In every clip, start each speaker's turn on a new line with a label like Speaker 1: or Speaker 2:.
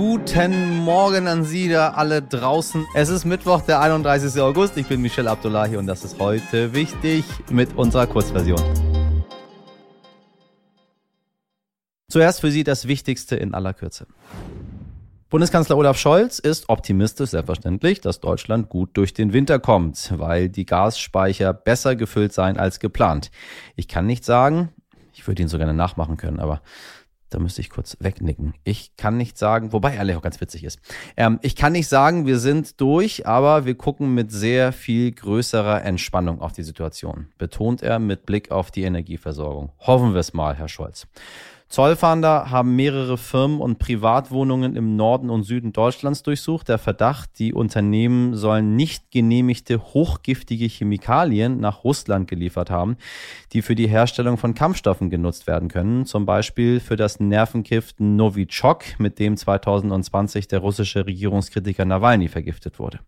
Speaker 1: guten Morgen an Sie da alle draußen. Es ist Mittwoch, der 31. August. Ich bin Michel Abdullahi und das ist heute wichtig mit unserer Kurzversion. Zuerst für Sie das Wichtigste in aller Kürze. Bundeskanzler Olaf Scholz ist optimistisch, selbstverständlich, dass Deutschland gut durch den Winter kommt, weil die Gasspeicher besser gefüllt seien als geplant. Ich kann nicht sagen, ich würde ihn so gerne nachmachen können, aber da müsste ich kurz wegnicken. Ich kann nicht sagen, wobei auch ganz witzig ist. Ähm, ich kann nicht sagen, wir sind durch, aber wir gucken mit sehr viel größerer Entspannung auf die Situation, betont er mit Blick auf die Energieversorgung. Hoffen wir es mal, Herr Scholz. Zollfahnder haben mehrere Firmen und Privatwohnungen im Norden und Süden Deutschlands durchsucht. Der Verdacht, die Unternehmen sollen nicht genehmigte hochgiftige Chemikalien nach Russland geliefert haben, die für die Herstellung von Kampfstoffen genutzt werden können. Zum Beispiel für das Nervengift Novichok, mit dem 2020 der russische Regierungskritiker Nawalny vergiftet wurde.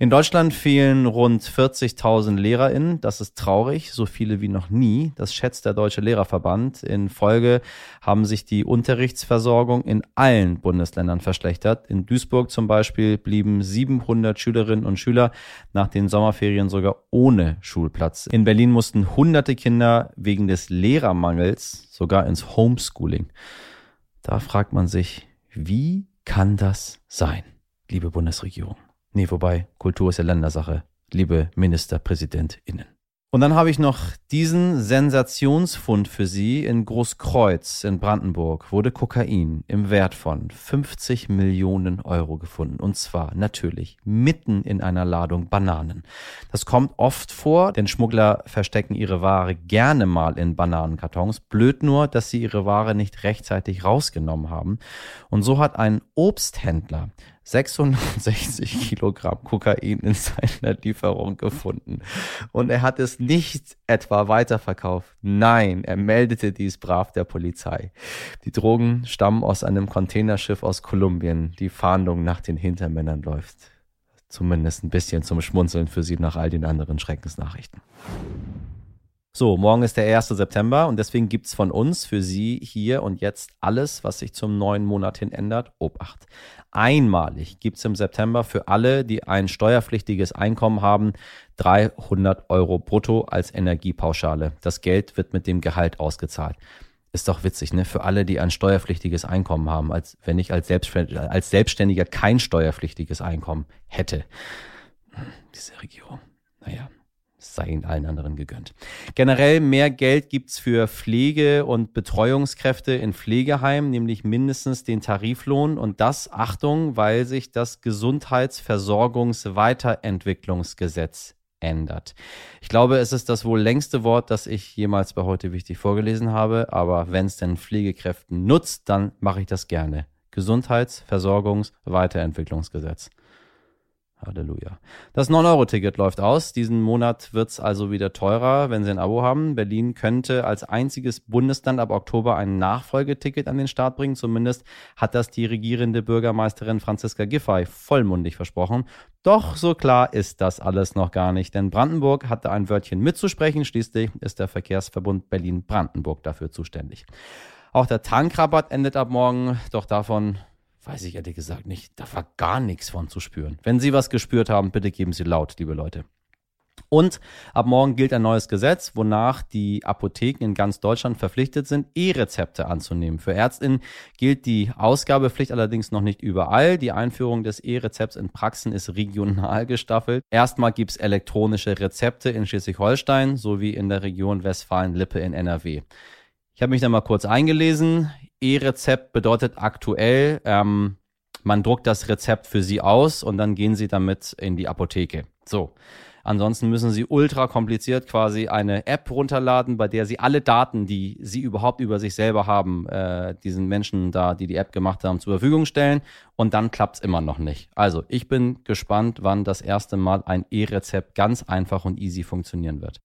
Speaker 1: In Deutschland fehlen rund 40.000 LehrerInnen. Das ist traurig, so viele wie noch nie. Das schätzt der Deutsche Lehrerverband. In Folge haben sich die Unterrichtsversorgung in allen Bundesländern verschlechtert. In Duisburg zum Beispiel blieben 700 Schülerinnen und Schüler nach den Sommerferien sogar ohne Schulplatz. In Berlin mussten hunderte Kinder wegen des Lehrermangels sogar ins Homeschooling. Da fragt man sich, wie kann das sein, liebe Bundesregierung? Nee, wobei, Kultur ist ja Ländersache, liebe MinisterpräsidentInnen. Und dann habe ich noch diesen Sensationsfund für Sie. In Großkreuz in Brandenburg wurde Kokain im Wert von 50 Millionen Euro gefunden. Und zwar natürlich mitten in einer Ladung Bananen. Das kommt oft vor, denn Schmuggler verstecken ihre Ware gerne mal in Bananenkartons. Blöd nur, dass sie ihre Ware nicht rechtzeitig rausgenommen haben. Und so hat ein Obsthändler 660 Kilogramm Kokain in seiner Lieferung gefunden. Und er hat es nicht etwa weiterverkauft. Nein, er meldete dies brav der Polizei. Die Drogen stammen aus einem Containerschiff aus Kolumbien. Die Fahndung nach den Hintermännern läuft. Zumindest ein bisschen zum Schmunzeln für sie nach all den anderen Schreckensnachrichten. So, morgen ist der 1. September und deswegen gibt's von uns für Sie hier und jetzt alles, was sich zum neuen Monat hin ändert. Obacht. Einmalig gibt's im September für alle, die ein steuerpflichtiges Einkommen haben, 300 Euro brutto als Energiepauschale. Das Geld wird mit dem Gehalt ausgezahlt. Ist doch witzig, ne? Für alle, die ein steuerpflichtiges Einkommen haben, als wenn ich als, Selbstständiger, als Selbstständiger kein steuerpflichtiges Einkommen hätte. Hm, diese Regierung. Naja sei ihnen allen anderen gegönnt. Generell mehr Geld gibt's für Pflege- und Betreuungskräfte in Pflegeheimen, nämlich mindestens den Tariflohn. Und das, Achtung, weil sich das Gesundheitsversorgungsweiterentwicklungsgesetz ändert. Ich glaube, es ist das wohl längste Wort, das ich jemals bei heute wichtig vorgelesen habe. Aber wenn es denn Pflegekräften nutzt, dann mache ich das gerne. Gesundheitsversorgungsweiterentwicklungsgesetz. Halleluja. Das 9-Euro-Ticket läuft aus. Diesen Monat wird's also wieder teurer, wenn Sie ein Abo haben. Berlin könnte als einziges Bundesland ab Oktober ein Nachfolgeticket an den Start bringen. Zumindest hat das die regierende Bürgermeisterin Franziska Giffey vollmundig versprochen. Doch so klar ist das alles noch gar nicht, denn Brandenburg hatte ein Wörtchen mitzusprechen. Schließlich ist der Verkehrsverbund Berlin-Brandenburg dafür zuständig. Auch der Tankrabatt endet ab morgen, doch davon Weiß ich ehrlich gesagt nicht. Da war gar nichts von zu spüren. Wenn Sie was gespürt haben, bitte geben Sie laut, liebe Leute. Und ab morgen gilt ein neues Gesetz, wonach die Apotheken in ganz Deutschland verpflichtet sind, E-Rezepte anzunehmen. Für Ärztinnen gilt die Ausgabepflicht allerdings noch nicht überall. Die Einführung des E-Rezepts in Praxen ist regional gestaffelt. Erstmal gibt's elektronische Rezepte in Schleswig-Holstein sowie in der Region Westfalen-Lippe in NRW. Ich habe mich da mal kurz eingelesen. E-Rezept bedeutet aktuell, ähm, man druckt das Rezept für Sie aus und dann gehen Sie damit in die Apotheke. So. Ansonsten müssen Sie ultra kompliziert quasi eine App runterladen, bei der Sie alle Daten, die Sie überhaupt über sich selber haben, äh, diesen Menschen da, die die App gemacht haben, zur Verfügung stellen. Und dann klappt's immer noch nicht. Also ich bin gespannt, wann das erste Mal ein E-Rezept ganz einfach und easy funktionieren wird.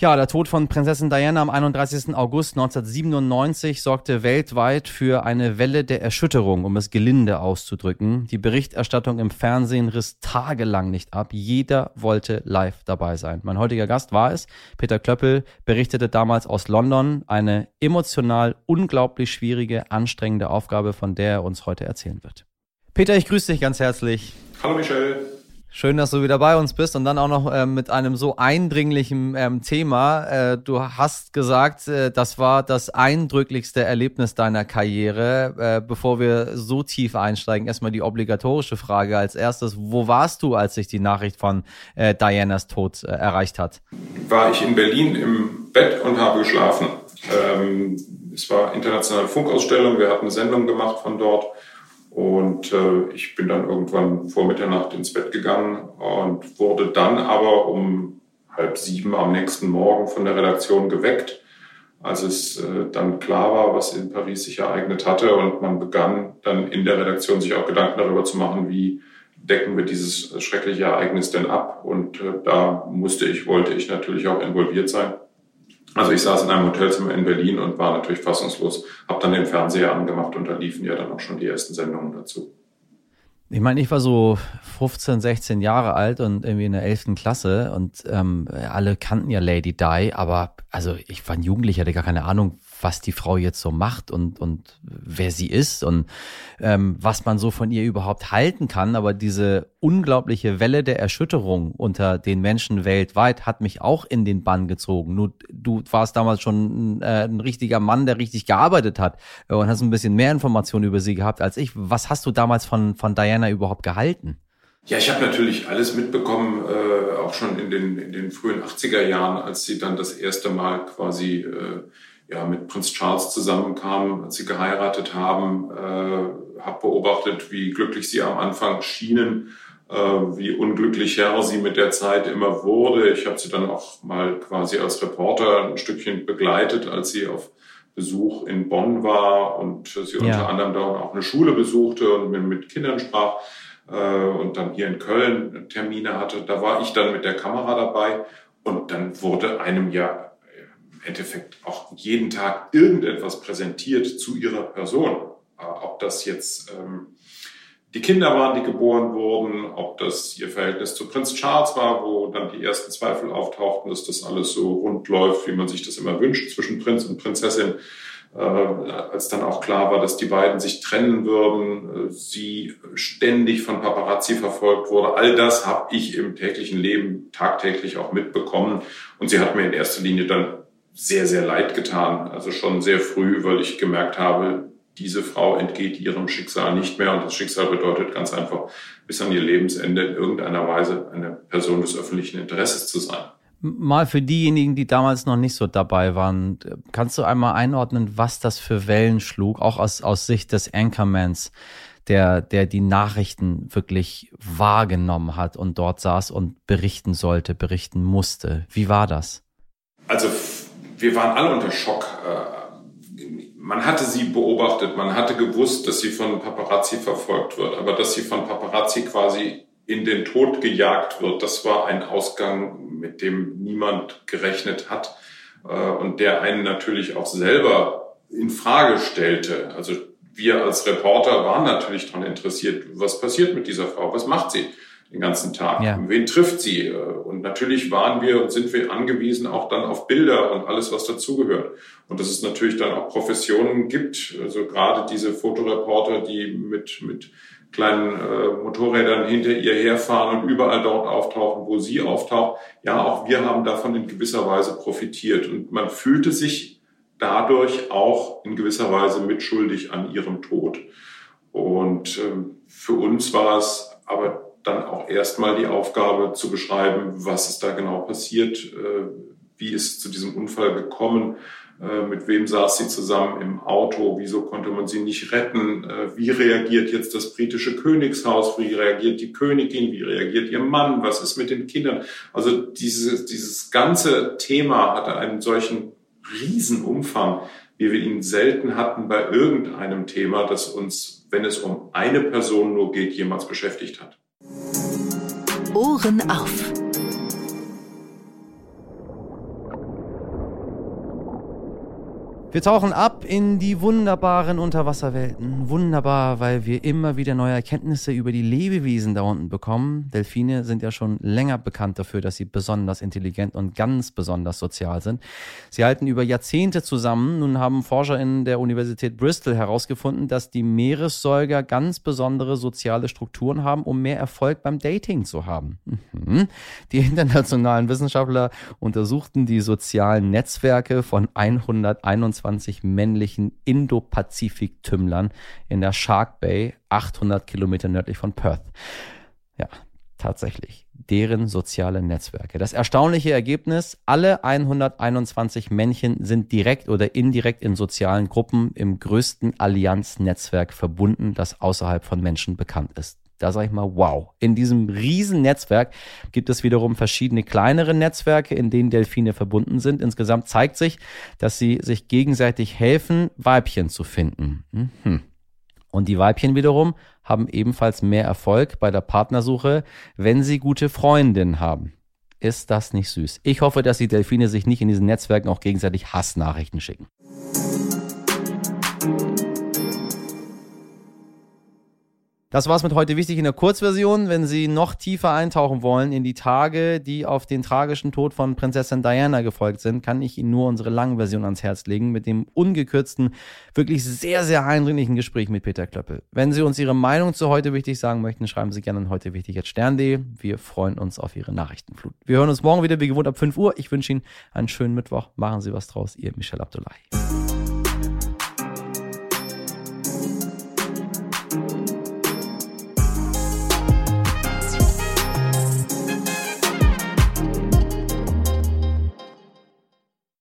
Speaker 1: Ja, der Tod von Prinzessin Diana am 31. August 1997 sorgte weltweit für eine Welle der Erschütterung, um es gelinde auszudrücken. Die Berichterstattung im Fernsehen riss tagelang nicht ab. Jeder wollte live dabei sein. Mein heutiger Gast war es. Peter Klöppel berichtete damals aus London. Eine emotional unglaublich schwierige, anstrengende Aufgabe, von der er uns heute erzählen wird. Peter, ich grüße dich ganz herzlich.
Speaker 2: Hallo Michel.
Speaker 1: Schön, dass du wieder bei uns bist und dann auch noch äh, mit einem so eindringlichen ähm, Thema. Äh, du hast gesagt, äh, das war das eindrücklichste Erlebnis deiner Karriere. Äh, bevor wir so tief einsteigen, erstmal die obligatorische Frage als erstes. Wo warst du, als sich die Nachricht von äh, Dianas Tod äh, erreicht hat?
Speaker 2: War ich in Berlin im Bett und habe geschlafen. Ähm, es war internationale Funkausstellung, wir hatten eine Sendung gemacht von dort und äh, ich bin dann irgendwann vor Mitternacht ins Bett gegangen und wurde dann aber um halb sieben am nächsten Morgen von der Redaktion geweckt, als es äh, dann klar war, was in Paris sich ereignet hatte. Und man begann dann in der Redaktion sich auch Gedanken darüber zu machen, wie decken wir dieses schreckliche Ereignis denn ab. Und äh, da musste ich, wollte ich natürlich auch involviert sein. Also ich saß in einem Hotelzimmer in Berlin und war natürlich fassungslos, habe dann den Fernseher angemacht und da liefen ja dann auch schon die ersten Sendungen dazu.
Speaker 1: Ich meine, ich war so 15, 16 Jahre alt und irgendwie in der 11. Klasse und ähm, alle kannten ja Lady Di, aber also ich war ein Jugendlicher, hatte gar keine Ahnung, was die Frau jetzt so macht und, und wer sie ist und ähm, was man so von ihr überhaupt halten kann. Aber diese unglaubliche Welle der Erschütterung unter den Menschen weltweit hat mich auch in den Bann gezogen. Nur du warst damals schon äh, ein richtiger Mann, der richtig gearbeitet hat äh, und hast ein bisschen mehr Informationen über sie gehabt als ich. Was hast du damals von, von Diana überhaupt gehalten?
Speaker 2: Ja, ich habe natürlich alles mitbekommen, äh, auch schon in den, in den frühen 80er Jahren, als sie dann das erste Mal quasi äh, ja, mit Prinz Charles zusammenkam, als sie geheiratet haben, äh, habe beobachtet, wie glücklich sie am Anfang schienen, äh, wie unglücklicher sie mit der Zeit immer wurde. Ich habe sie dann auch mal quasi als Reporter ein Stückchen begleitet, als sie auf Besuch in Bonn war und sie ja. unter anderem da auch eine Schule besuchte und mit Kindern sprach äh, und dann hier in Köln Termine hatte. Da war ich dann mit der Kamera dabei und dann wurde einem ja Endeffekt auch jeden Tag irgendetwas präsentiert zu ihrer Person. Äh, ob das jetzt ähm, die Kinder waren, die geboren wurden, ob das ihr Verhältnis zu Prinz Charles war, wo dann die ersten Zweifel auftauchten, dass das alles so rund läuft, wie man sich das immer wünscht zwischen Prinz und Prinzessin. Äh, als dann auch klar war, dass die beiden sich trennen würden, äh, sie ständig von Paparazzi verfolgt wurde. All das habe ich im täglichen Leben tagtäglich auch mitbekommen. Und sie hat mir in erster Linie dann sehr, sehr leid getan. Also schon sehr früh, weil ich gemerkt habe, diese Frau entgeht ihrem Schicksal nicht mehr. Und das Schicksal bedeutet ganz einfach, bis an ihr Lebensende in irgendeiner Weise eine Person des öffentlichen Interesses zu sein.
Speaker 1: Mal für diejenigen, die damals noch nicht so dabei waren, kannst du einmal einordnen, was das für Wellen schlug, auch aus, aus Sicht des Anchormans, der, der die Nachrichten wirklich wahrgenommen hat und dort saß und berichten sollte, berichten musste. Wie war das?
Speaker 2: Also wir waren alle unter Schock. Äh, man hatte sie beobachtet, man hatte gewusst, dass sie von Paparazzi verfolgt wird, aber dass sie von Paparazzi quasi in den Tod gejagt wird, das war ein Ausgang, mit dem niemand gerechnet hat äh, und der einen natürlich auch selber in Frage stellte. Also wir als Reporter waren natürlich daran interessiert, was passiert mit dieser Frau, was macht sie? Den ganzen Tag. Ja. Wen trifft sie? Und natürlich waren wir und sind wir angewiesen auch dann auf Bilder und alles, was dazugehört. Und dass es natürlich dann auch Professionen gibt, also gerade diese Fotoreporter, die mit, mit kleinen äh, Motorrädern hinter ihr herfahren und überall dort auftauchen, wo sie auftaucht. Ja, auch wir haben davon in gewisser Weise profitiert. Und man fühlte sich dadurch auch in gewisser Weise mitschuldig an ihrem Tod. Und ähm, für uns war es aber dann auch erstmal die Aufgabe zu beschreiben, was ist da genau passiert, äh, wie ist zu diesem Unfall gekommen, äh, mit wem saß sie zusammen im Auto, wieso konnte man sie nicht retten, äh, wie reagiert jetzt das britische Königshaus, wie reagiert die Königin, wie reagiert ihr Mann, was ist mit den Kindern. Also dieses, dieses ganze Thema hatte einen solchen Riesenumfang, wie wir ihn selten hatten bei irgendeinem Thema, das uns, wenn es um eine Person nur geht, jemals beschäftigt hat.
Speaker 3: Ohren auf.
Speaker 1: Wir tauchen ab in die wunderbaren Unterwasserwelten. Wunderbar, weil wir immer wieder neue Erkenntnisse über die Lebewesen da unten bekommen. Delfine sind ja schon länger bekannt dafür, dass sie besonders intelligent und ganz besonders sozial sind. Sie halten über Jahrzehnte zusammen. Nun haben Forscher in der Universität Bristol herausgefunden, dass die Meeressäuger ganz besondere soziale Strukturen haben, um mehr Erfolg beim Dating zu haben. Mhm. Die internationalen Wissenschaftler untersuchten die sozialen Netzwerke von 121 22 männlichen Indo-Pazifik-Tümmlern in der Shark Bay, 800 Kilometer nördlich von Perth. Ja, tatsächlich. Deren soziale Netzwerke. Das erstaunliche Ergebnis, alle 121 Männchen sind direkt oder indirekt in sozialen Gruppen im größten Allianznetzwerk verbunden, das außerhalb von Menschen bekannt ist. Da sage ich mal, wow. In diesem riesen Netzwerk gibt es wiederum verschiedene kleinere Netzwerke, in denen Delfine verbunden sind. Insgesamt zeigt sich, dass sie sich gegenseitig helfen, Weibchen zu finden. Mhm. Und die Weibchen wiederum haben ebenfalls mehr Erfolg bei der Partnersuche, wenn sie gute Freundinnen haben. Ist das nicht süß? Ich hoffe, dass die Delfine sich nicht in diesen Netzwerken auch gegenseitig Hassnachrichten schicken. Das war's mit heute wichtig in der Kurzversion. Wenn Sie noch tiefer eintauchen wollen in die Tage, die auf den tragischen Tod von Prinzessin Diana gefolgt sind, kann ich Ihnen nur unsere Langversion ans Herz legen mit dem ungekürzten, wirklich sehr, sehr eindringlichen Gespräch mit Peter Klöppel. Wenn Sie uns Ihre Meinung zu heute wichtig sagen möchten, schreiben Sie gerne an heute wichtig stern.de. Wir freuen uns auf Ihre Nachrichtenflut. Wir hören uns morgen wieder wie gewohnt ab 5 Uhr. Ich wünsche Ihnen einen schönen Mittwoch. Machen Sie was draus. Ihr Michel Abdullahi.